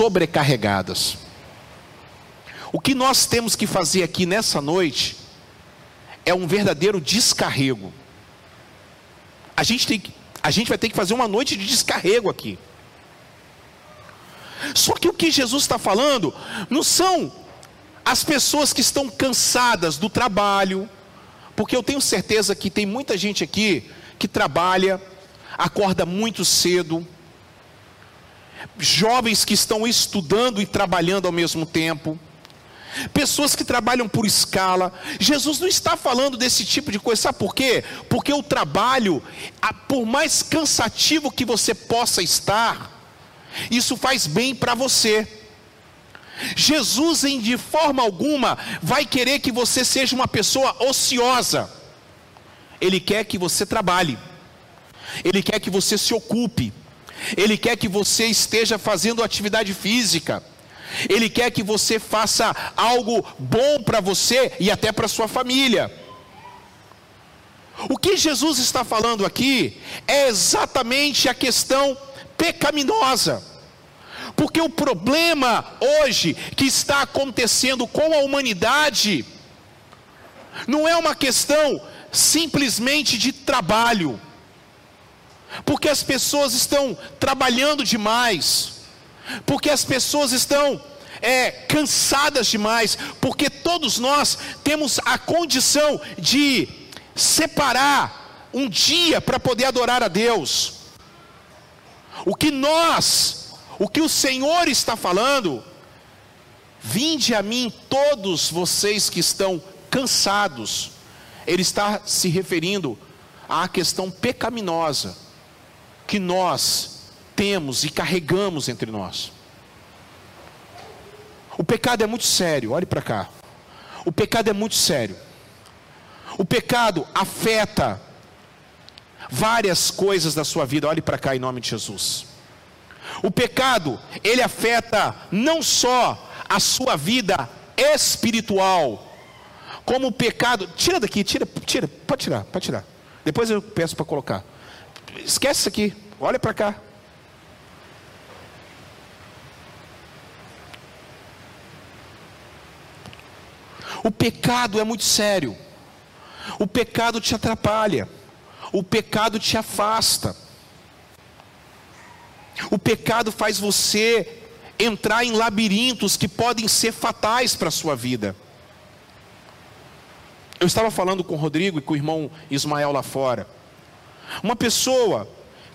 sobrecarregadas. O que nós temos que fazer aqui nessa noite é um verdadeiro descarrego. A gente, tem, a gente vai ter que fazer uma noite de descarrego aqui. Só que o que Jesus está falando não são as pessoas que estão cansadas do trabalho, porque eu tenho certeza que tem muita gente aqui que trabalha, acorda muito cedo, jovens que estão estudando e trabalhando ao mesmo tempo, pessoas que trabalham por escala. Jesus não está falando desse tipo de coisa, sabe por quê? Porque o trabalho, por mais cansativo que você possa estar, isso faz bem para você. Jesus, em de forma alguma, vai querer que você seja uma pessoa ociosa. Ele quer que você trabalhe. Ele quer que você se ocupe. Ele quer que você esteja fazendo atividade física. Ele quer que você faça algo bom para você e até para sua família. O que Jesus está falando aqui é exatamente a questão pecaminosa. Porque o problema hoje que está acontecendo com a humanidade não é uma questão simplesmente de trabalho, porque as pessoas estão trabalhando demais, porque as pessoas estão é, cansadas demais, porque todos nós temos a condição de separar um dia para poder adorar a Deus. O que nós, o que o Senhor está falando, vinde a mim todos vocês que estão cansados, Ele está se referindo à questão pecaminosa que nós temos e carregamos entre nós. O pecado é muito sério, olhe para cá. O pecado é muito sério. O pecado afeta várias coisas da sua vida. Olhe para cá em nome de Jesus. O pecado, ele afeta não só a sua vida espiritual, como o pecado. Tira daqui, tira, tira, pode tirar, pode tirar. Depois eu peço para colocar. Esquece isso aqui, olha para cá. O pecado é muito sério. O pecado te atrapalha. O pecado te afasta. O pecado faz você entrar em labirintos que podem ser fatais para a sua vida. Eu estava falando com o Rodrigo e com o irmão Ismael lá fora. Uma pessoa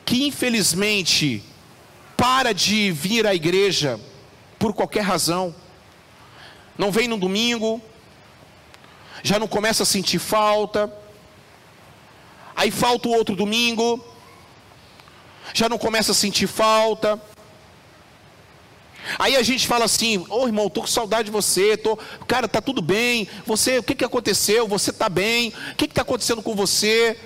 que infelizmente para de vir à igreja por qualquer razão, não vem no domingo, já não começa a sentir falta, aí falta o outro domingo, já não começa a sentir falta. Aí a gente fala assim: Ô oh, irmão, estou com saudade de você, tô, cara, tá tudo bem. Você, o que, que aconteceu? Você está bem? O que está acontecendo com você?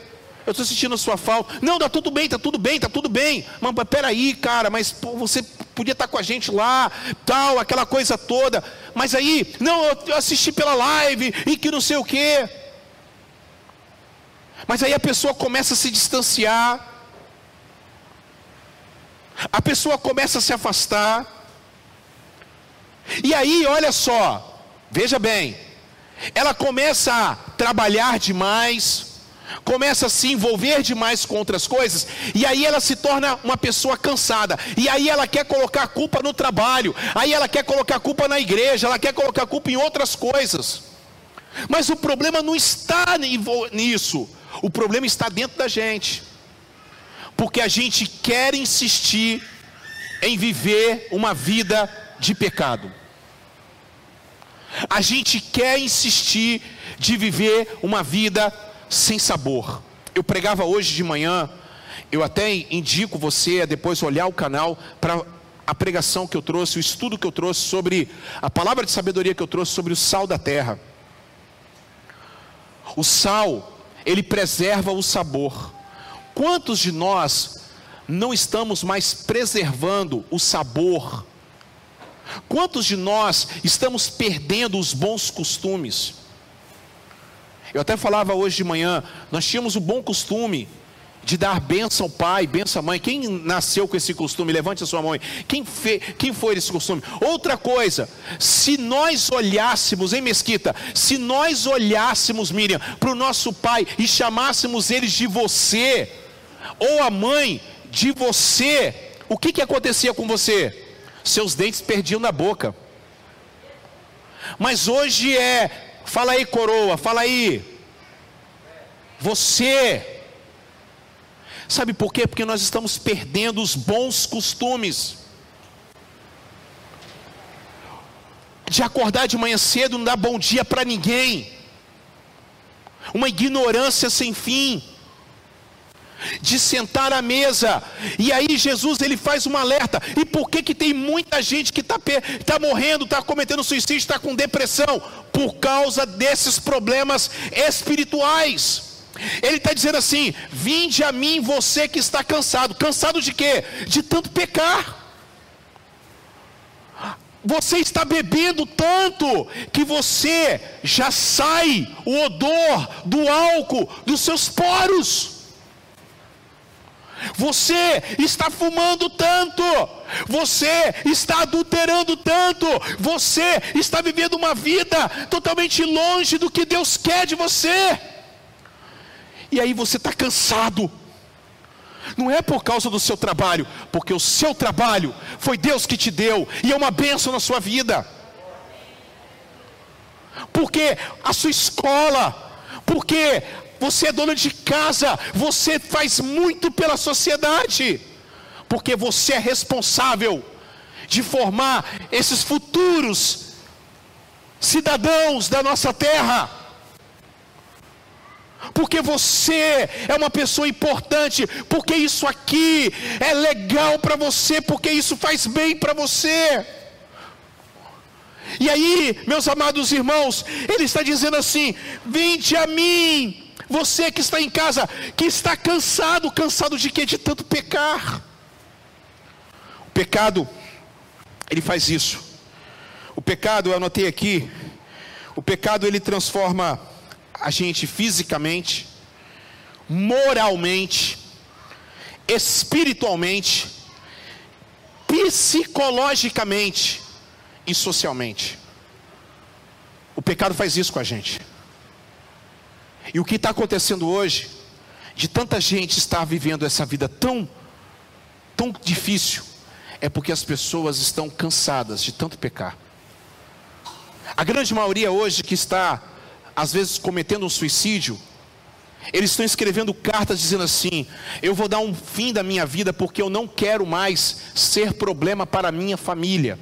Eu estou sentindo a sua falta. Não, está tudo bem, está tudo bem, está tudo bem. Mas peraí, cara, mas pô, você podia estar tá com a gente lá, tal, aquela coisa toda. Mas aí, não, eu assisti pela live e que não sei o quê. Mas aí a pessoa começa a se distanciar. A pessoa começa a se afastar. E aí, olha só, veja bem, ela começa a trabalhar demais, começa a se envolver demais com outras coisas, e aí ela se torna uma pessoa cansada, e aí ela quer colocar a culpa no trabalho, aí ela quer colocar a culpa na igreja, ela quer colocar a culpa em outras coisas. Mas o problema não está nisso, o problema está dentro da gente, porque a gente quer insistir em viver uma vida de pecado. A gente quer insistir de viver uma vida sem sabor. Eu pregava hoje de manhã, eu até indico você a depois olhar o canal para a pregação que eu trouxe, o estudo que eu trouxe sobre a palavra de sabedoria que eu trouxe sobre o sal da terra. O sal, ele preserva o sabor. Quantos de nós não estamos mais preservando o sabor? Quantos de nós estamos perdendo os bons costumes? Eu até falava hoje de manhã, nós tínhamos o bom costume de dar bênção ao pai, bênção à mãe. Quem nasceu com esse costume? Levante a sua mão. Quem, fe, quem foi esse costume? Outra coisa, se nós olhássemos, em Mesquita, se nós olhássemos, Miriam, para o nosso pai e chamássemos eles de você, ou a mãe de você, o que, que acontecia com você? Seus dentes perdiam na boca. Mas hoje é, fala aí, coroa, fala aí. Você Sabe por quê? Porque nós estamos perdendo os bons costumes. De acordar de manhã cedo, não dar bom dia para ninguém. Uma ignorância sem fim. De sentar à mesa. E aí Jesus ele faz um alerta. E por que que tem muita gente que está tá morrendo, está cometendo suicídio, está com depressão? Por causa desses problemas espirituais. Ele está dizendo assim: Vinde a mim, você que está cansado. Cansado de quê? De tanto pecar. Você está bebendo tanto que você já sai o odor do álcool dos seus poros. Você está fumando tanto, você está adulterando tanto, você está vivendo uma vida totalmente longe do que Deus quer de você e aí você está cansado. Não é por causa do seu trabalho, porque o seu trabalho foi Deus que te deu e é uma bênção na sua vida. Porque a sua escola, porque você é dona de casa, você faz muito pela sociedade, porque você é responsável de formar esses futuros cidadãos da nossa terra porque você é uma pessoa importante, porque isso aqui é legal para você, porque isso faz bem para você. E aí, meus amados irmãos, ele está dizendo assim: vinde a mim, você que está em casa, que está cansado, cansado de quê? De tanto pecar. O pecado, ele faz isso. O pecado, eu anotei aqui, o pecado ele transforma a gente fisicamente, moralmente, espiritualmente, psicologicamente e socialmente. O pecado faz isso com a gente. E o que está acontecendo hoje, de tanta gente estar vivendo essa vida tão, tão difícil, é porque as pessoas estão cansadas de tanto pecar. A grande maioria hoje que está às vezes cometendo um suicídio, eles estão escrevendo cartas dizendo assim: Eu vou dar um fim da minha vida porque eu não quero mais ser problema para a minha família.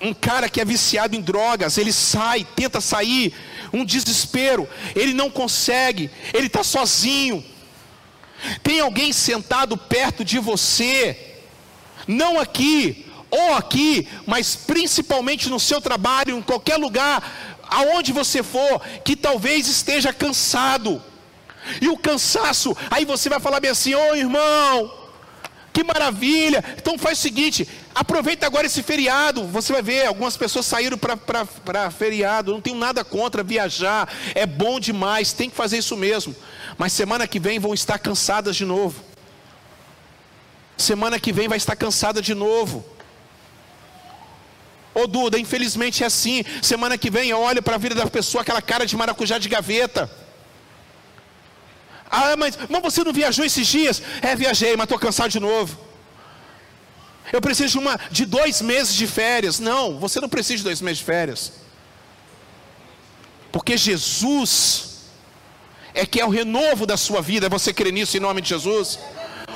Um cara que é viciado em drogas, ele sai, tenta sair, um desespero, ele não consegue, ele está sozinho. Tem alguém sentado perto de você, não aqui, ou aqui, mas principalmente no seu trabalho, em qualquer lugar, aonde você for, que talvez esteja cansado. E o cansaço, aí você vai falar bem assim: ô oh, irmão, que maravilha. Então faz o seguinte: aproveita agora esse feriado. Você vai ver, algumas pessoas saíram para feriado. Não tenho nada contra viajar, é bom demais, tem que fazer isso mesmo. Mas semana que vem vão estar cansadas de novo. Semana que vem vai estar cansada de novo. Ô Duda, infelizmente é assim. Semana que vem eu olho para a vida da pessoa, aquela cara de maracujá de gaveta. Ah, mas, mas você não viajou esses dias? É, viajei, mas estou cansado de novo. Eu preciso de, uma, de dois meses de férias. Não, você não precisa de dois meses de férias. Porque Jesus é que é o renovo da sua vida. Você crê nisso em nome de Jesus?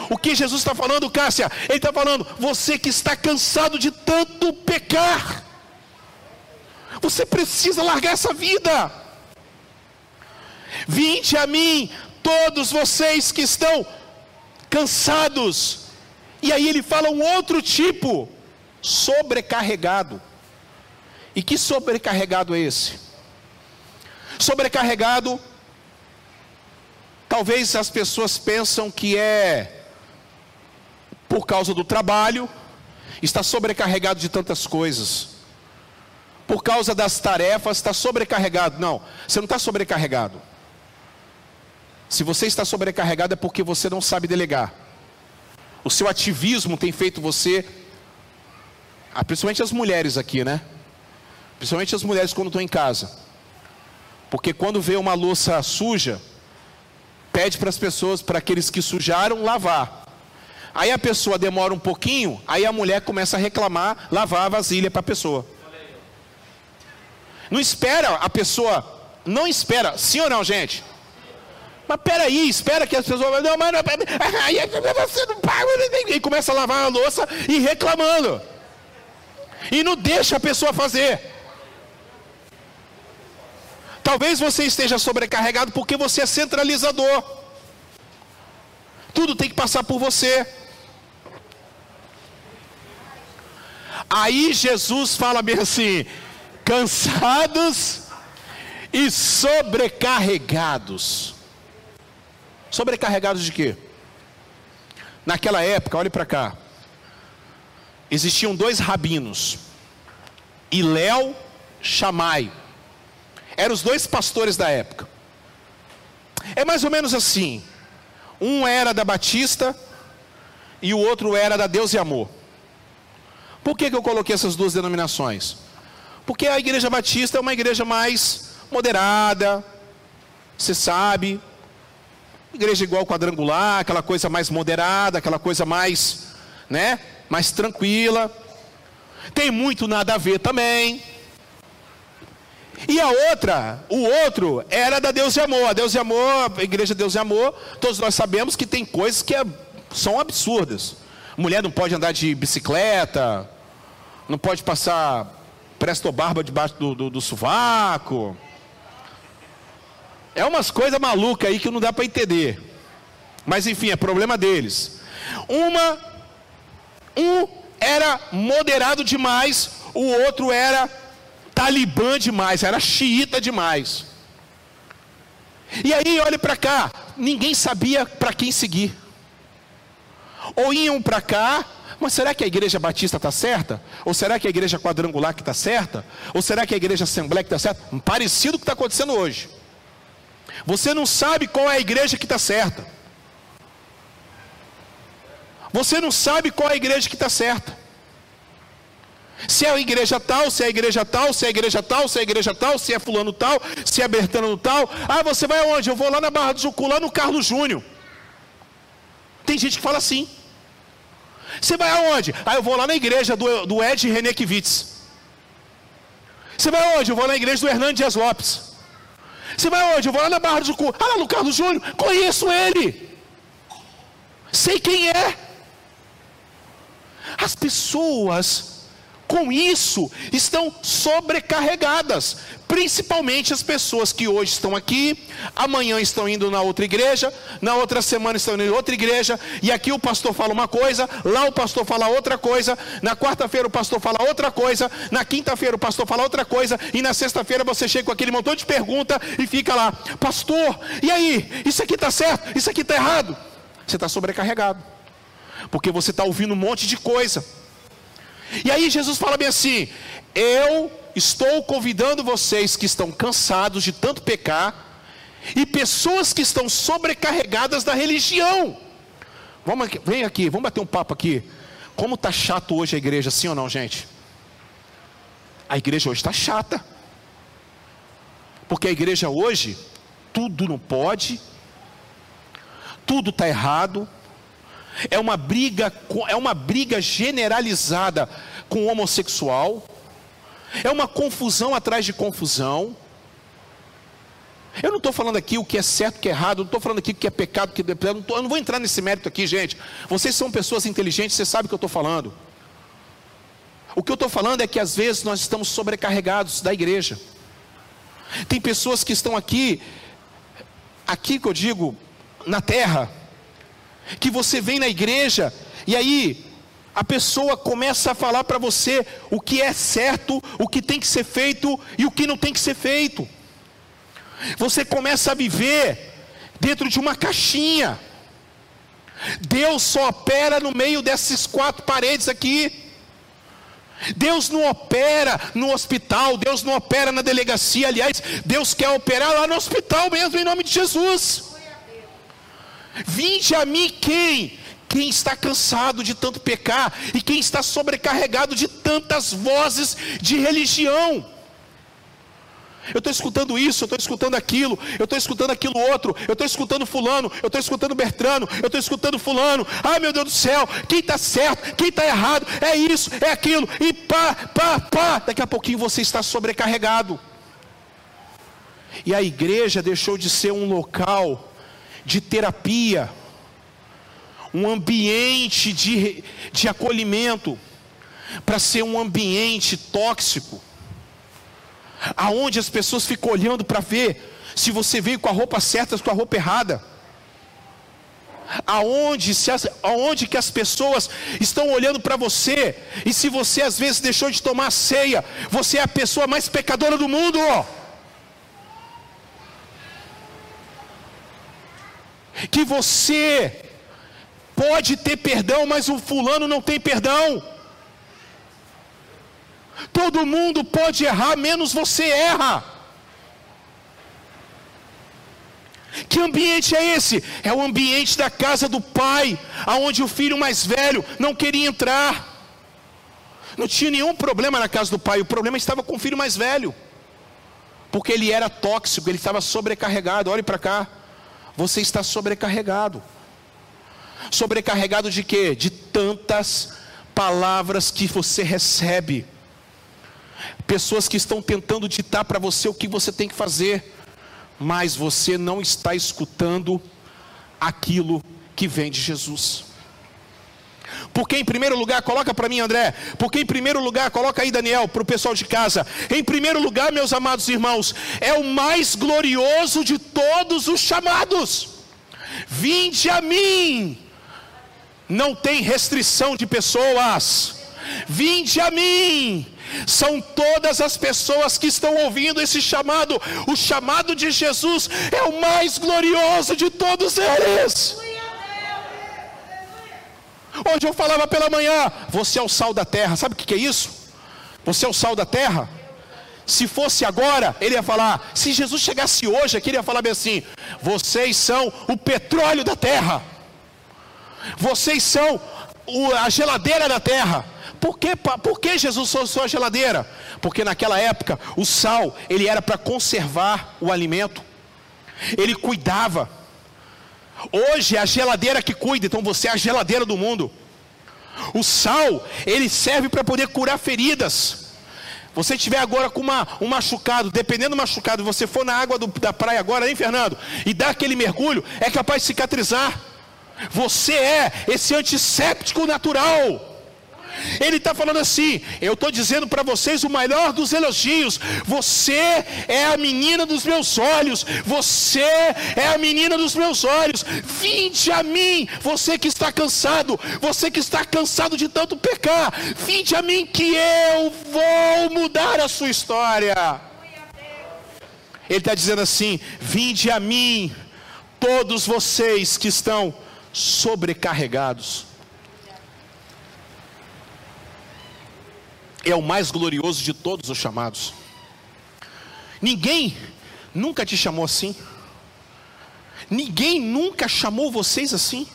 O que Jesus está falando, Cássia? Ele está falando, você que está cansado de tanto pecar, você precisa largar essa vida. Vinde a mim, todos vocês que estão cansados. E aí ele fala um outro tipo, sobrecarregado. E que sobrecarregado é esse? Sobrecarregado, talvez as pessoas pensam que é por causa do trabalho, está sobrecarregado de tantas coisas. por causa das tarefas, está sobrecarregado. Não, você não está sobrecarregado. Se você está sobrecarregado é porque você não sabe delegar. O seu ativismo tem feito você, ah, principalmente as mulheres aqui, né? Principalmente as mulheres quando estão em casa. Porque quando vê uma louça suja, pede para as pessoas, para aqueles que sujaram, lavar. Aí a pessoa demora um pouquinho, aí a mulher começa a reclamar, lavar a vasilha para a pessoa. Não espera a pessoa, não espera, sim ou não, gente? Mas peraí, espera que as pessoas não, mas não, aí você não paga, e começa a lavar a louça e reclamando. E não deixa a pessoa fazer. Talvez você esteja sobrecarregado porque você é centralizador. Tudo tem que passar por você. Aí Jesus fala bem assim: cansados e sobrecarregados. Sobrecarregados de quê? Naquela época, olhe para cá. Existiam dois rabinos, Iléu, Chamai. Eram os dois pastores da época. É mais ou menos assim. Um era da Batista e o outro era da Deus e Amor. Por que, que eu coloquei essas duas denominações? Porque a igreja batista é uma igreja mais moderada, você sabe, igreja igual quadrangular, aquela coisa mais moderada, aquela coisa mais, né, mais tranquila. Tem muito nada a ver também. E a outra, o outro, era da Deus e Amor. A Deus e Amor, a igreja Deus e Amor, todos nós sabemos que tem coisas que é, são absurdas. Mulher não pode andar de bicicleta, não pode passar presto barba debaixo do, do, do sovaco. É umas coisas malucas aí que não dá para entender. Mas enfim, é problema deles. Uma, um era moderado demais, o outro era talibã demais, era xiita demais. E aí, olhe para cá, ninguém sabia para quem seguir. Ou iam para cá, mas será que a igreja batista está certa? Ou será que a igreja quadrangular que está certa? Ou será que a igreja assembleia que está certa? Parecido com o que está acontecendo hoje. Você não sabe qual é a igreja que está certa. Você não sabe qual é a igreja que está certa. Se é a igreja tal, se é a igreja tal, se é a igreja tal, se é a igreja tal, se é fulano tal, se é Bertano tal. Ah, você vai aonde? Eu vou lá na Barra do Jucu, lá no Carlos Júnior. Tem gente que fala assim. Você vai aonde? Ah, eu vou lá na igreja do, do Ed Renekiewicz. Você vai aonde? Eu vou na igreja do Hernandes Lopes. Você vai aonde? Eu vou lá na Barra do Jucu. Ah, lá no Carlos Júnior. Conheço ele. Sei quem é. As pessoas com isso estão sobrecarregadas, principalmente as pessoas que hoje estão aqui, amanhã estão indo na outra igreja, na outra semana estão indo em outra igreja, e aqui o pastor fala uma coisa, lá o pastor fala outra coisa, na quarta-feira o pastor fala outra coisa, na quinta-feira o pastor fala outra coisa, e na sexta-feira você chega com aquele montão de pergunta e fica lá, pastor, e aí, isso aqui está certo, isso aqui está errado? Você está sobrecarregado, porque você está ouvindo um monte de coisa. E aí Jesus fala bem assim: Eu estou convidando vocês que estão cansados de tanto pecar e pessoas que estão sobrecarregadas da religião. Vamos aqui, vem aqui, vamos bater um papo aqui. Como está chato hoje a igreja, sim ou não, gente? A igreja hoje está chata. Porque a igreja hoje, tudo não pode, tudo está errado, é uma briga, é uma briga generalizada com o homossexual, é uma confusão atrás de confusão. Eu não estou falando aqui o que é certo, o que é errado, não estou falando aqui o que é pecado, o que é tô, eu não vou entrar nesse mérito aqui, gente. Vocês são pessoas inteligentes, vocês sabem o que eu estou falando. O que eu estou falando é que às vezes nós estamos sobrecarregados da igreja. Tem pessoas que estão aqui, aqui que eu digo, na terra, que você vem na igreja e aí a pessoa começa a falar para você o que é certo, o que tem que ser feito e o que não tem que ser feito. Você começa a viver dentro de uma caixinha. Deus só opera no meio dessas quatro paredes aqui. Deus não opera no hospital, Deus não opera na delegacia, aliás, Deus quer operar lá no hospital mesmo, em nome de Jesus. Vinde a mim quem? Quem está cansado de tanto pecar e quem está sobrecarregado de tantas vozes de religião. Eu estou escutando isso, eu estou escutando aquilo, eu estou escutando aquilo outro, eu estou escutando fulano, eu estou escutando Bertrano, eu estou escutando fulano. Ai meu Deus do céu, quem está certo, quem está errado, é isso, é aquilo, e pá, pá, pá. Daqui a pouquinho você está sobrecarregado. E a igreja deixou de ser um local de terapia, um ambiente de, de acolhimento, para ser um ambiente tóxico, aonde as pessoas ficam olhando para ver se você veio com a roupa certa ou com a roupa errada. Aonde, se as, aonde que as pessoas estão olhando para você, e se você às vezes deixou de tomar ceia, você é a pessoa mais pecadora do mundo. Que você pode ter perdão, mas o fulano não tem perdão. Todo mundo pode errar, menos você erra. Que ambiente é esse? É o ambiente da casa do pai, aonde o filho mais velho não queria entrar. Não tinha nenhum problema na casa do pai, o problema estava com o filho mais velho. Porque ele era tóxico, ele estava sobrecarregado. Olhe para cá. Você está sobrecarregado. Sobrecarregado de quê? De tantas palavras que você recebe pessoas que estão tentando ditar para você o que você tem que fazer, mas você não está escutando aquilo que vem de Jesus. Porque em primeiro lugar, coloca para mim, André. Porque em primeiro lugar, coloca aí, Daniel, para o pessoal de casa. Em primeiro lugar, meus amados irmãos, é o mais glorioso de todos os chamados. Vinde a mim. Não tem restrição de pessoas. Vinde a mim são todas as pessoas que estão ouvindo esse chamado. O chamado de Jesus é o mais glorioso de todos eles. Hoje eu falava pela manhã: Você é o sal da terra. Sabe o que é isso? Você é o sal da terra. Se fosse agora, ele ia falar. Se Jesus chegasse hoje aqui, ele ia falar bem assim: Vocês são o petróleo da terra. Vocês são a geladeira da terra. Por que, por que Jesus usou a geladeira? Porque naquela época o sal ele era para conservar o alimento. Ele cuidava. Hoje é a geladeira que cuida, então você é a geladeira do mundo. O sal, ele serve para poder curar feridas. Você tiver agora com uma, um machucado, dependendo do machucado, você for na água do, da praia agora, hein, Fernando? E dá aquele mergulho, é capaz de cicatrizar. Você é esse antisséptico natural. Ele está falando assim: eu estou dizendo para vocês o maior dos elogios. Você é a menina dos meus olhos. Você é a menina dos meus olhos. Vinde a mim, você que está cansado, você que está cansado de tanto pecar. Vinde a mim que eu vou mudar a sua história. Ele está dizendo assim: vinde a mim, todos vocês que estão sobrecarregados é o mais glorioso de todos os chamados. Ninguém nunca te chamou assim. Ninguém nunca chamou vocês assim.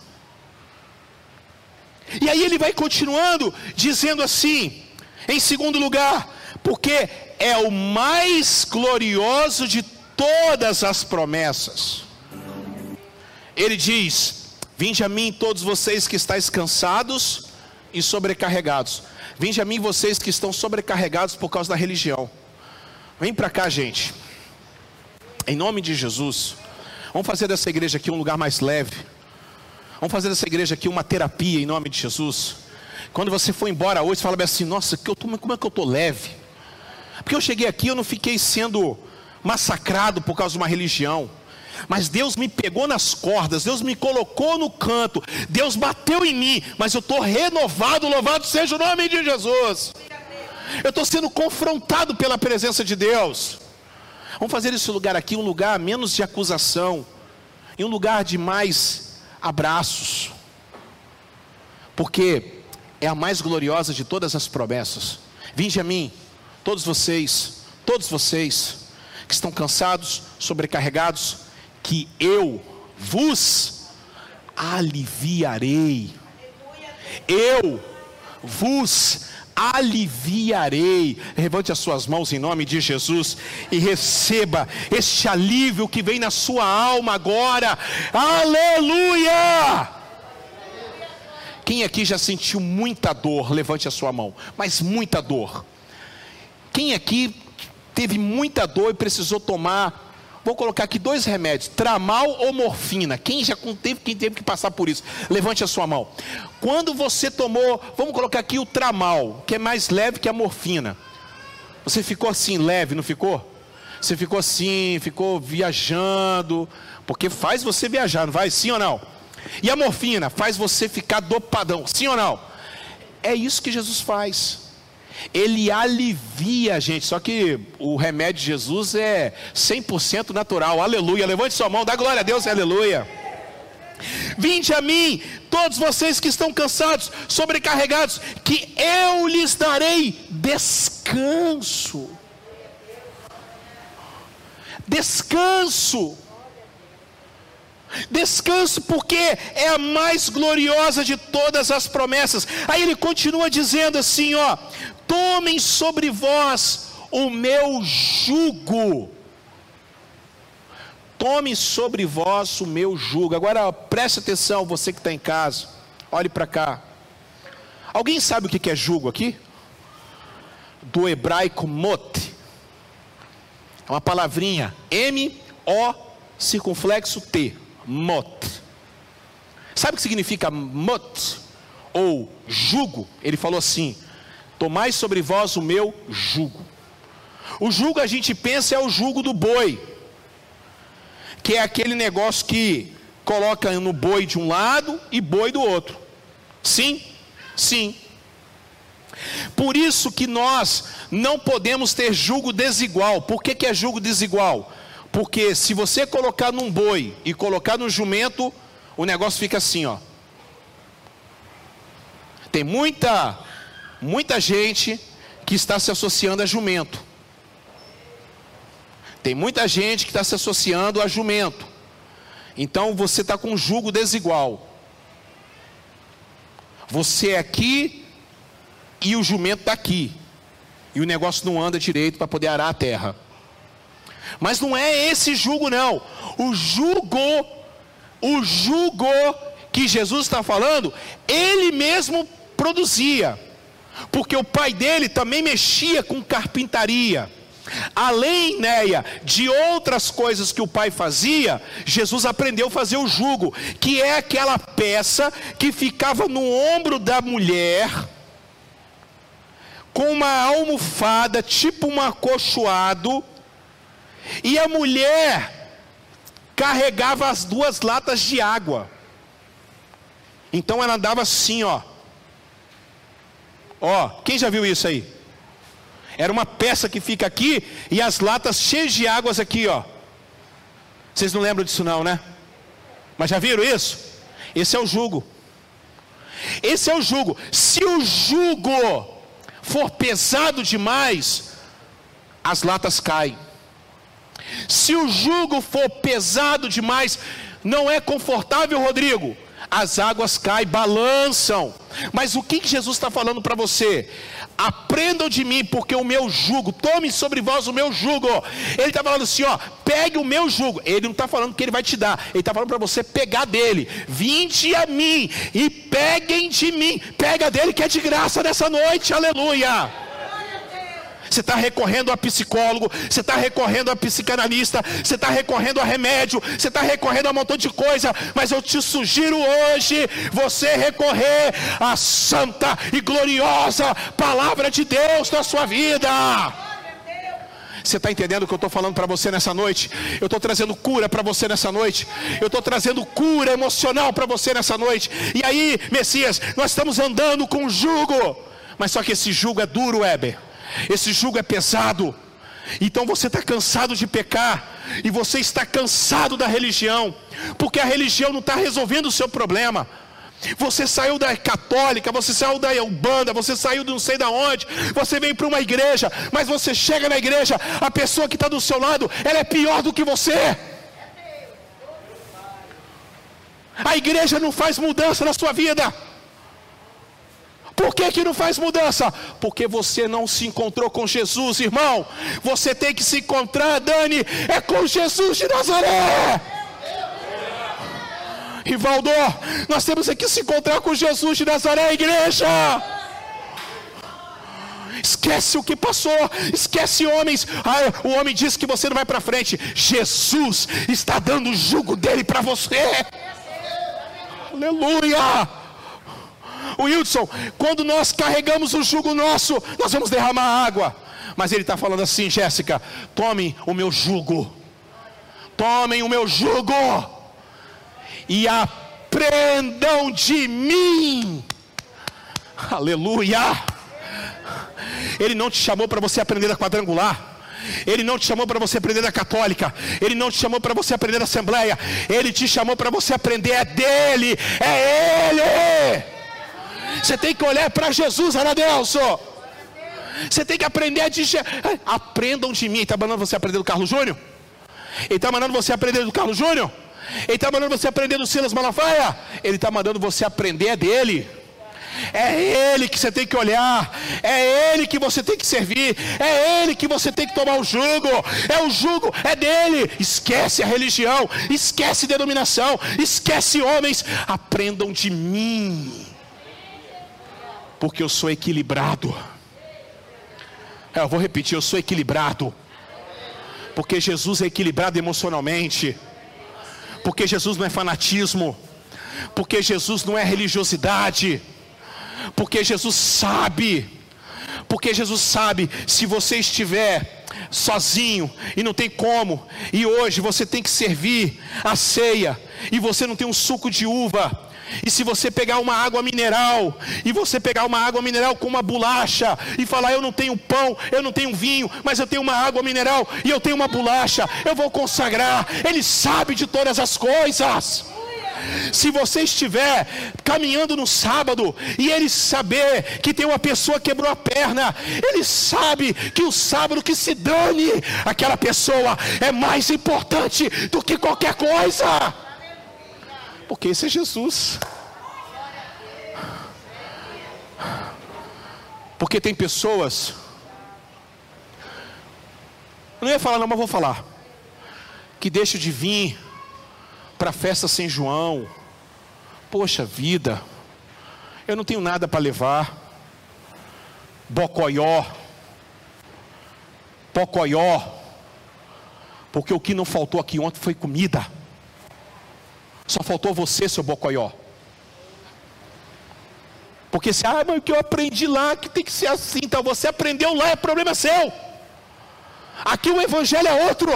E aí ele vai continuando, dizendo assim, em segundo lugar, porque é o mais glorioso de todas as promessas. Ele diz: Vinde a mim todos vocês que estáis cansados e sobrecarregados, Vinde a mim vocês que estão sobrecarregados por causa da religião. Vem para cá, gente. Em nome de Jesus. Vamos fazer dessa igreja aqui um lugar mais leve. Vamos fazer dessa igreja aqui uma terapia em nome de Jesus. Quando você for embora hoje, você fala assim: Nossa, como é que eu estou leve? Porque eu cheguei aqui, eu não fiquei sendo massacrado por causa de uma religião. Mas Deus me pegou nas cordas, Deus me colocou no canto, Deus bateu em mim, mas eu estou renovado, louvado seja o nome de Jesus. Eu estou sendo confrontado pela presença de Deus. Vamos fazer esse lugar aqui um lugar menos de acusação, e um lugar de mais abraços, porque é a mais gloriosa de todas as promessas. Vinde a mim, todos vocês, todos vocês que estão cansados, sobrecarregados, que eu vos aliviarei. Eu vos aliviarei. Levante as suas mãos em nome de Jesus e receba este alívio que vem na sua alma agora. Aleluia! Quem aqui já sentiu muita dor? Levante a sua mão, mas muita dor. Quem aqui teve muita dor e precisou tomar Vou colocar aqui dois remédios: tramal ou morfina. Quem já teve, quem teve que passar por isso? Levante a sua mão. Quando você tomou, vamos colocar aqui o tramal, que é mais leve que a morfina. Você ficou assim leve, não ficou? Você ficou assim, ficou viajando, porque faz você viajar, não vai? Sim ou não? E a morfina faz você ficar dopadão, sim ou não? É isso que Jesus faz ele alivia a gente. Só que o remédio de Jesus é 100% natural. Aleluia. Levante sua mão, dá glória a Deus, aleluia. Vinde a mim, todos vocês que estão cansados, sobrecarregados, que eu lhes darei descanso. Descanso. Descanso, porque é a mais gloriosa de todas as promessas. Aí ele continua dizendo assim: ó, tomem sobre vós o meu jugo. Tome sobre vós o meu jugo. Agora preste atenção, você que está em casa, olhe para cá. Alguém sabe o que é jugo aqui? Do hebraico mot. É uma palavrinha M-O circunflexo T. Mot. Sabe o que significa mot? Ou jugo? Ele falou assim: Tomai sobre vós o meu jugo. O jugo a gente pensa é o jugo do boi, que é aquele negócio que coloca no boi de um lado e boi do outro. Sim? Sim. Por isso que nós não podemos ter jugo desigual. Por que, que é jugo desigual? Porque se você colocar num boi e colocar no jumento, o negócio fica assim, ó. Tem muita muita gente que está se associando a jumento. Tem muita gente que está se associando a jumento. Então você está com um jugo desigual. Você é aqui e o jumento está aqui. E o negócio não anda direito para poder arar a terra. Mas não é esse jugo, não. O jugo, o jugo que Jesus está falando, ele mesmo produzia porque o pai dele também mexia com carpintaria. Além, de outras coisas que o pai fazia, Jesus aprendeu a fazer o jugo, que é aquela peça que ficava no ombro da mulher, com uma almofada, tipo um acolchoado, e a mulher carregava as duas latas de água. Então ela andava assim, ó Ó, quem já viu isso aí? Era uma peça que fica aqui e as latas cheias de águas aqui, ó. Vocês não lembram disso não, né? Mas já viram isso? Esse é o jugo. Esse é o jugo. Se o jugo for pesado demais, as latas caem. Se o jugo for pesado demais, não é confortável, Rodrigo as águas caem, balançam. Mas o que Jesus está falando para você? Aprendam de mim, porque o meu jugo, tome sobre vós o meu jugo. Ele está falando assim: ó, pegue o meu jugo. Ele não está falando que ele vai te dar, ele está falando para você pegar dele. Vinde a mim e peguem de mim. Pega dele que é de graça nessa noite, aleluia você está recorrendo a psicólogo, você está recorrendo a psicanalista, você está recorrendo a remédio, você está recorrendo a um montão de coisa, mas eu te sugiro hoje você recorrer à santa e gloriosa palavra de Deus na sua vida. Você está entendendo o que eu estou falando para você nessa noite? Eu estou trazendo cura para você nessa noite. Eu estou trazendo cura emocional para você nessa noite. E aí, Messias, nós estamos andando com jugo. Mas só que esse jugo é duro, Weber. Esse jugo é pesado. Então você está cansado de pecar, e você está cansado da religião, porque a religião não está resolvendo o seu problema. Você saiu da católica, você saiu da Ubanda, você saiu de não sei da onde, você veio para uma igreja, mas você chega na igreja, a pessoa que está do seu lado, ela é pior do que você. A igreja não faz mudança na sua vida. Por que, que não faz mudança? Porque você não se encontrou com Jesus, irmão. Você tem que se encontrar, Dani, é com Jesus de Nazaré. Rivaldo, nós temos que se encontrar com Jesus de Nazaré, igreja. Esquece o que passou, esquece homens. Ah, o homem disse que você não vai para frente. Jesus está dando o jugo dele para você. Aleluia. Wilson, quando nós carregamos o jugo nosso, nós vamos derramar água. Mas ele está falando assim, Jéssica: tomem o meu jugo, tomem o meu jugo e aprendam de mim. Aleluia! Ele não te chamou para você aprender a quadrangular. Ele não te chamou para você aprender da católica. Ele não te chamou para você aprender da assembleia. Ele te chamou para você aprender é dele. É ele. Você tem que olhar para Jesus, Anadelso. Você tem que aprender a dizer. Aprendam de mim. Está mandando você aprender do Carlos Júnior? Ele está mandando você aprender do Carlos Júnior? Ele está mandando você aprender do Silas Malafaia? Ele está mandando você aprender dele. É Ele que você tem que olhar, é Ele que você tem que servir, é Ele que você tem que tomar o jugo, é o jugo, é dele. Esquece a religião, esquece denominação, esquece homens, aprendam de mim, porque eu sou equilibrado. É, eu vou repetir, eu sou equilibrado, porque Jesus é equilibrado emocionalmente. Porque Jesus não é fanatismo, porque Jesus não é religiosidade, porque Jesus sabe, porque Jesus sabe, se você estiver sozinho e não tem como, e hoje você tem que servir a ceia, e você não tem um suco de uva, e se você pegar uma água mineral, e você pegar uma água mineral com uma bolacha, e falar: Eu não tenho pão, eu não tenho vinho, mas eu tenho uma água mineral e eu tenho uma bolacha, eu vou consagrar. Ele sabe de todas as coisas. Se você estiver caminhando no sábado e ele saber que tem uma pessoa que quebrou a perna, ele sabe que o sábado que se dane, aquela pessoa é mais importante do que qualquer coisa. Porque esse é Jesus. Porque tem pessoas. Eu não ia falar, não, mas vou falar. Que deixam de vir para a festa São João. Poxa vida, eu não tenho nada para levar. Bocoió. Pocoió. Porque o que não faltou aqui ontem foi comida. Só faltou você, seu bocoió. Porque se, ah, mas o que eu aprendi lá, que tem que ser assim, então você aprendeu lá, é problema seu. Aqui o evangelho é outro.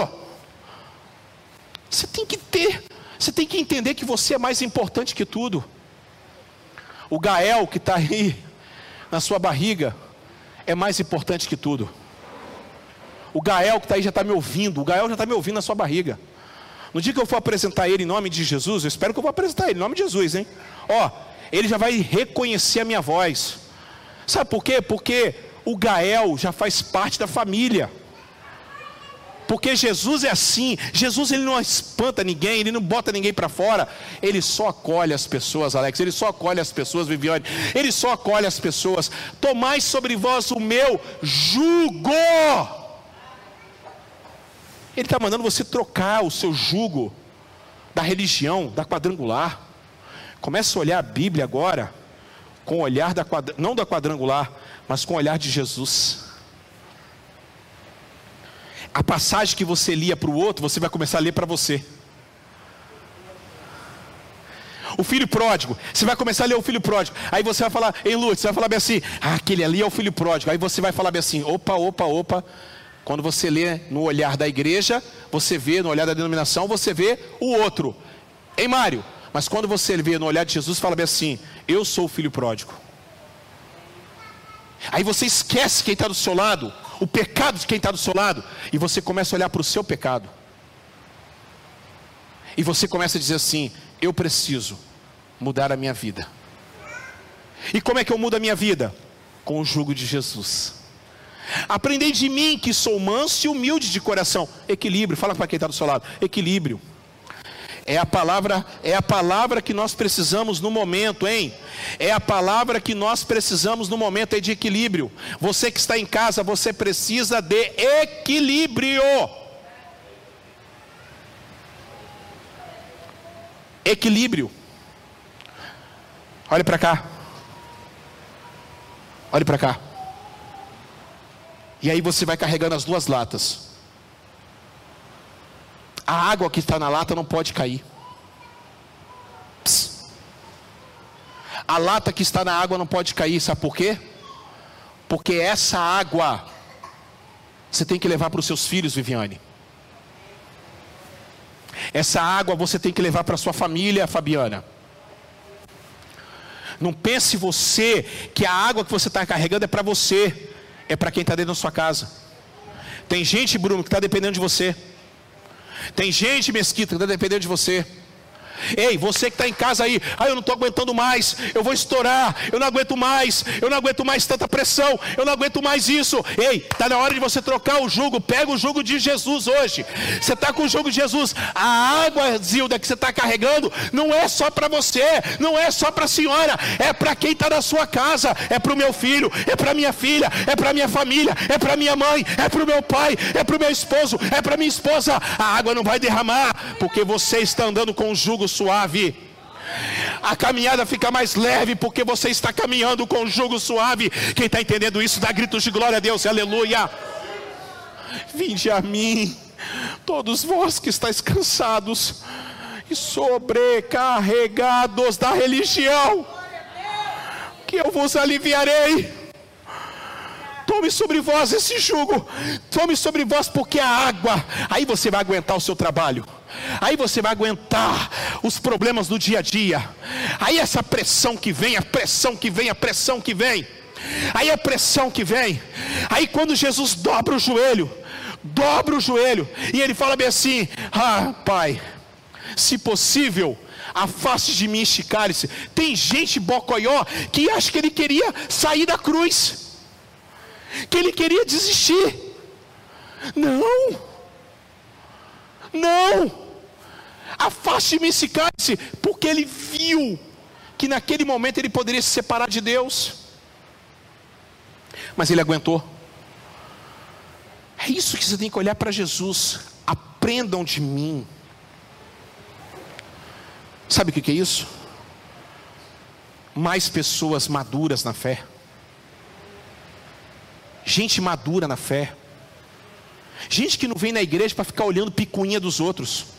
Você tem que ter, você tem que entender que você é mais importante que tudo. O Gael que está aí na sua barriga é mais importante que tudo. O Gael que está aí já está me ouvindo, o Gael já está me ouvindo na sua barriga. No dia que eu for apresentar ele em nome de Jesus, eu espero que eu vou apresentar ele em nome de Jesus, hein? Ó, ele já vai reconhecer a minha voz. Sabe por quê? Porque o Gael já faz parte da família. Porque Jesus é assim, Jesus ele não espanta ninguém, ele não bota ninguém para fora, ele só acolhe as pessoas, Alex, ele só acolhe as pessoas, Viviane, ele só acolhe as pessoas. Tomai sobre vós o meu jugo. Ele está mandando você trocar o seu jugo da religião, da quadrangular. Comece a olhar a Bíblia agora com o olhar da não da quadrangular, mas com o olhar de Jesus. A passagem que você lia para o outro, você vai começar a ler para você. O filho pródigo, você vai começar a ler o filho pródigo. Aí você vai falar, em Lúcio, você vai falar bem assim: ah, aquele ali é o filho pródigo. Aí você vai falar bem assim: opa, opa, opa, quando você lê no olhar da igreja, você vê no olhar da denominação, você vê o outro. Ei, Mário, mas quando você vê no olhar de Jesus, fala bem assim: Eu sou o filho pródigo. Aí você esquece quem está do seu lado, o pecado de quem está do seu lado, e você começa a olhar para o seu pecado. E você começa a dizer assim: Eu preciso mudar a minha vida. E como é que eu mudo a minha vida? Com o jugo de Jesus. Aprendei de mim que sou manso e humilde de coração. Equilíbrio, fala para quem está do seu lado. Equilíbrio. É a palavra, é a palavra que nós precisamos no momento, hein? É a palavra que nós precisamos no momento é de equilíbrio. Você que está em casa, você precisa de equilíbrio. Equilíbrio. Olhe para cá. Olhe para cá. E aí você vai carregando as duas latas. A água que está na lata não pode cair. Psst. A lata que está na água não pode cair, sabe por quê? Porque essa água você tem que levar para os seus filhos, Viviane. Essa água você tem que levar para a sua família, Fabiana. Não pense você que a água que você está carregando é para você, é para quem está dentro da sua casa. Tem gente, Bruno, que está dependendo de você. Tem gente, Mesquita, que está dependendo de você. Ei, você que está em casa aí, ah, eu não estou aguentando mais, eu vou estourar, eu não aguento mais, eu não aguento mais tanta pressão, eu não aguento mais isso. Ei, está na hora de você trocar o jugo, pega o jugo de Jesus hoje. Você está com o jugo de Jesus, a água, Zilda, que você está carregando, não é só para você, não é só para a senhora, é para quem está na sua casa, é para o meu filho, é para minha filha, é para minha família, é para minha mãe, é para o meu pai, é para o meu esposo, é para minha esposa. A água não vai derramar, porque você está andando com o jugo suave. A caminhada fica mais leve porque você está caminhando com o jugo suave. Quem está entendendo isso, dá gritos de glória a Deus, aleluia. Vinde a mim, todos vós que estáis cansados e sobrecarregados da religião, que eu vos aliviarei. Tome sobre vós esse jugo, tome sobre vós, porque a água, aí você vai aguentar o seu trabalho Aí você vai aguentar os problemas do dia a dia. Aí essa pressão que vem, a pressão que vem, a pressão que vem. Aí a pressão que vem. Aí quando Jesus dobra o joelho, dobra o joelho, e ele fala bem assim: Ah, Pai, se possível, afaste de mim este cálice. Tem gente bocoió que acha que ele queria sair da cruz, que ele queria desistir. Não, não. Afaste-me esse cálice, porque ele viu que naquele momento ele poderia se separar de Deus. Mas ele aguentou. É isso que você tem que olhar para Jesus. Aprendam de mim. Sabe o que é isso? Mais pessoas maduras na fé. Gente madura na fé. Gente que não vem na igreja para ficar olhando picuinha dos outros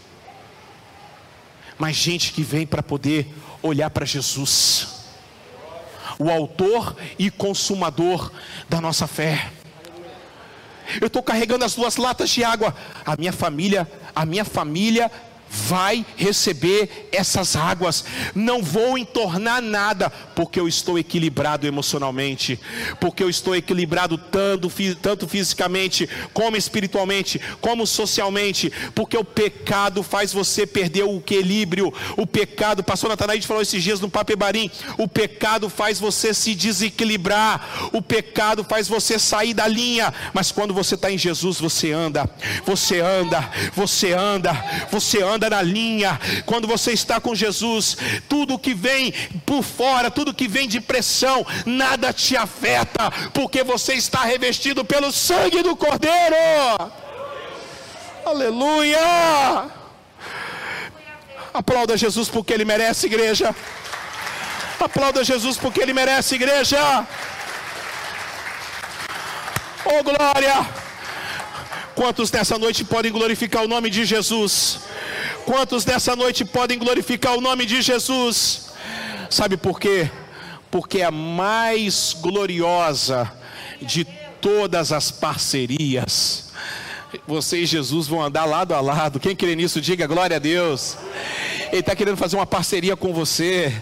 mas gente que vem para poder olhar para Jesus, o Autor e Consumador da nossa fé. Eu estou carregando as duas latas de água. A minha família, a minha família vai receber essas águas. Não vou entornar nada, porque eu estou equilibrado emocionalmente, porque eu estou equilibrado tanto, tanto fisicamente, como espiritualmente, como socialmente, porque o pecado faz você perder o equilíbrio. O pecado, pastor Natanael falou esses dias no Papebarim, o pecado faz você se desequilibrar, o pecado faz você sair da linha, mas quando você está em Jesus, você anda, você anda, você anda, você anda anda na linha, quando você está com Jesus, tudo que vem por fora, tudo que vem de pressão, nada te afeta, porque você está revestido pelo sangue do Cordeiro. Aleluia! Aplauda Jesus porque ele merece, igreja. Aplauda Jesus porque ele merece, igreja. Oh glória! Quantos nessa noite podem glorificar o nome de Jesus? Quantos nessa noite podem glorificar o nome de Jesus? Sabe por quê? Porque é a mais gloriosa de todas as parcerias. Você e Jesus vão andar lado a lado. Quem crê nisso, diga glória a Deus. Ele está querendo fazer uma parceria com você.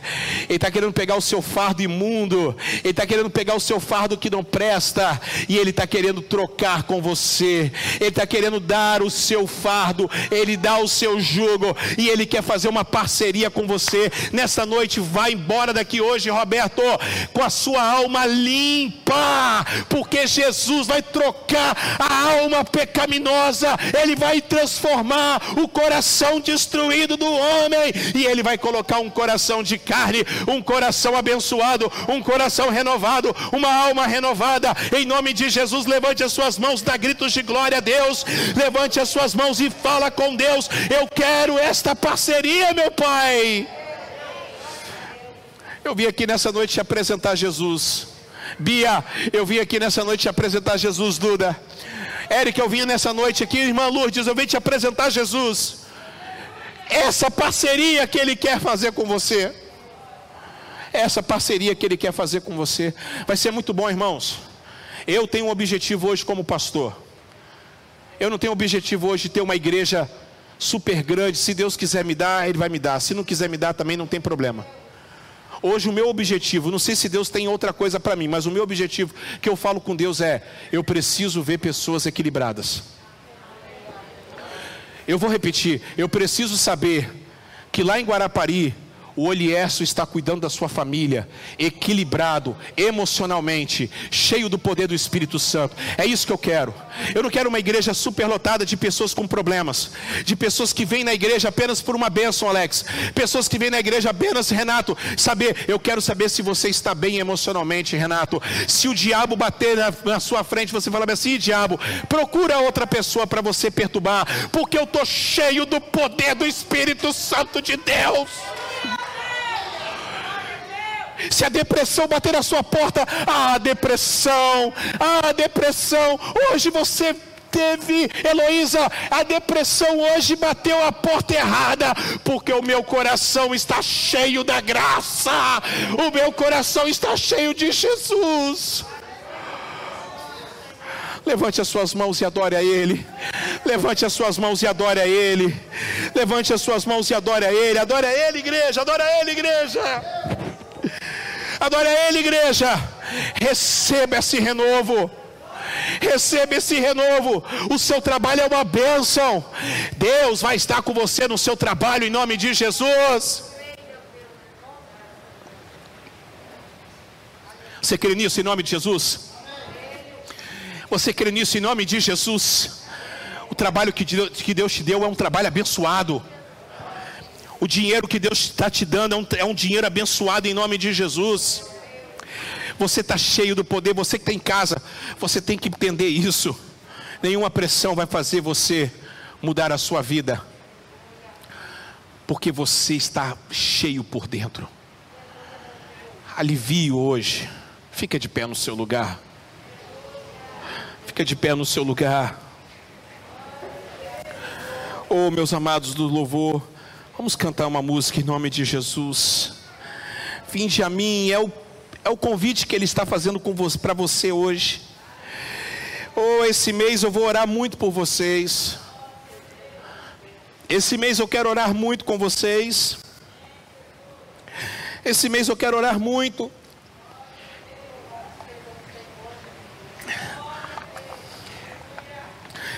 Ele está querendo pegar o seu fardo imundo. Ele está querendo pegar o seu fardo que não presta. E Ele está querendo trocar com você. Ele está querendo dar o seu fardo. Ele dá o seu jugo. E Ele quer fazer uma parceria com você. Nessa noite, vai embora daqui hoje, Roberto, com a sua alma limpa. Porque Jesus vai trocar a alma pecaminosa. Ele vai transformar o coração destruído do homem. E Ele vai colocar um coração de carne, um coração abençoado, um coração renovado, uma alma renovada. Em nome de Jesus, levante as suas mãos, dá gritos de glória a Deus. Levante as suas mãos e fala com Deus. Eu quero esta parceria, meu Pai. Eu vim aqui nessa noite te apresentar Jesus. Bia, eu vim aqui nessa noite te apresentar Jesus, Duda. Eric, eu vim nessa noite aqui, irmã Lourdes, eu vim te apresentar Jesus. Essa parceria que Ele quer fazer com você. Essa parceria que Ele quer fazer com você. Vai ser muito bom, irmãos. Eu tenho um objetivo hoje como pastor. Eu não tenho objetivo hoje de ter uma igreja super grande. Se Deus quiser me dar, Ele vai me dar. Se não quiser me dar, também não tem problema. Hoje o meu objetivo, não sei se Deus tem outra coisa para mim, mas o meu objetivo que eu falo com Deus é: eu preciso ver pessoas equilibradas. Eu vou repetir, eu preciso saber que lá em Guarapari o Oliesso está cuidando da sua família, equilibrado, emocionalmente, cheio do poder do Espírito Santo. É isso que eu quero. Eu não quero uma igreja superlotada de pessoas com problemas, de pessoas que vêm na igreja apenas por uma bênção, Alex. Pessoas que vêm na igreja apenas, Renato, saber, eu quero saber se você está bem emocionalmente, Renato. Se o diabo bater na, na sua frente, você fala assim, diabo, procura outra pessoa para você perturbar, porque eu estou cheio do poder do Espírito Santo de Deus. Se a depressão bater na sua porta, ah, depressão, ah, depressão. Hoje você teve, Heloísa, a depressão hoje bateu a porta errada, porque o meu coração está cheio da graça, o meu coração está cheio de Jesus. Levante as suas mãos e adore a Ele. Levante as suas mãos e adore a Ele. Levante as suas mãos e adore a Ele. Adore a Ele, igreja. Adore a Ele, igreja. Adore a Ele, igreja. Receba esse renovo. Receba esse renovo. O seu trabalho é uma bênção. Deus vai estar com você no seu trabalho em nome de Jesus. Você crê nisso em nome de Jesus? Você crê nisso em nome de Jesus? O trabalho que Deus te deu é um trabalho abençoado. O dinheiro que Deus está te dando é um, é um dinheiro abençoado em nome de Jesus. Você está cheio do poder, você que está em casa, você tem que entender isso. Nenhuma pressão vai fazer você mudar a sua vida, porque você está cheio por dentro. Alivio hoje, fica de pé no seu lugar. Fica de pé no seu lugar. Oh, meus amados do louvor. Vamos cantar uma música em nome de Jesus. Vinde a mim, é o, é o convite que Ele está fazendo para você hoje. Oh, esse mês eu vou orar muito por vocês. Esse mês eu quero orar muito com vocês. Esse mês eu quero orar muito.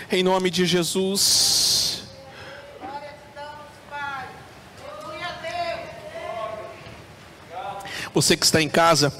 Em nome de Jesus. Você que está em casa,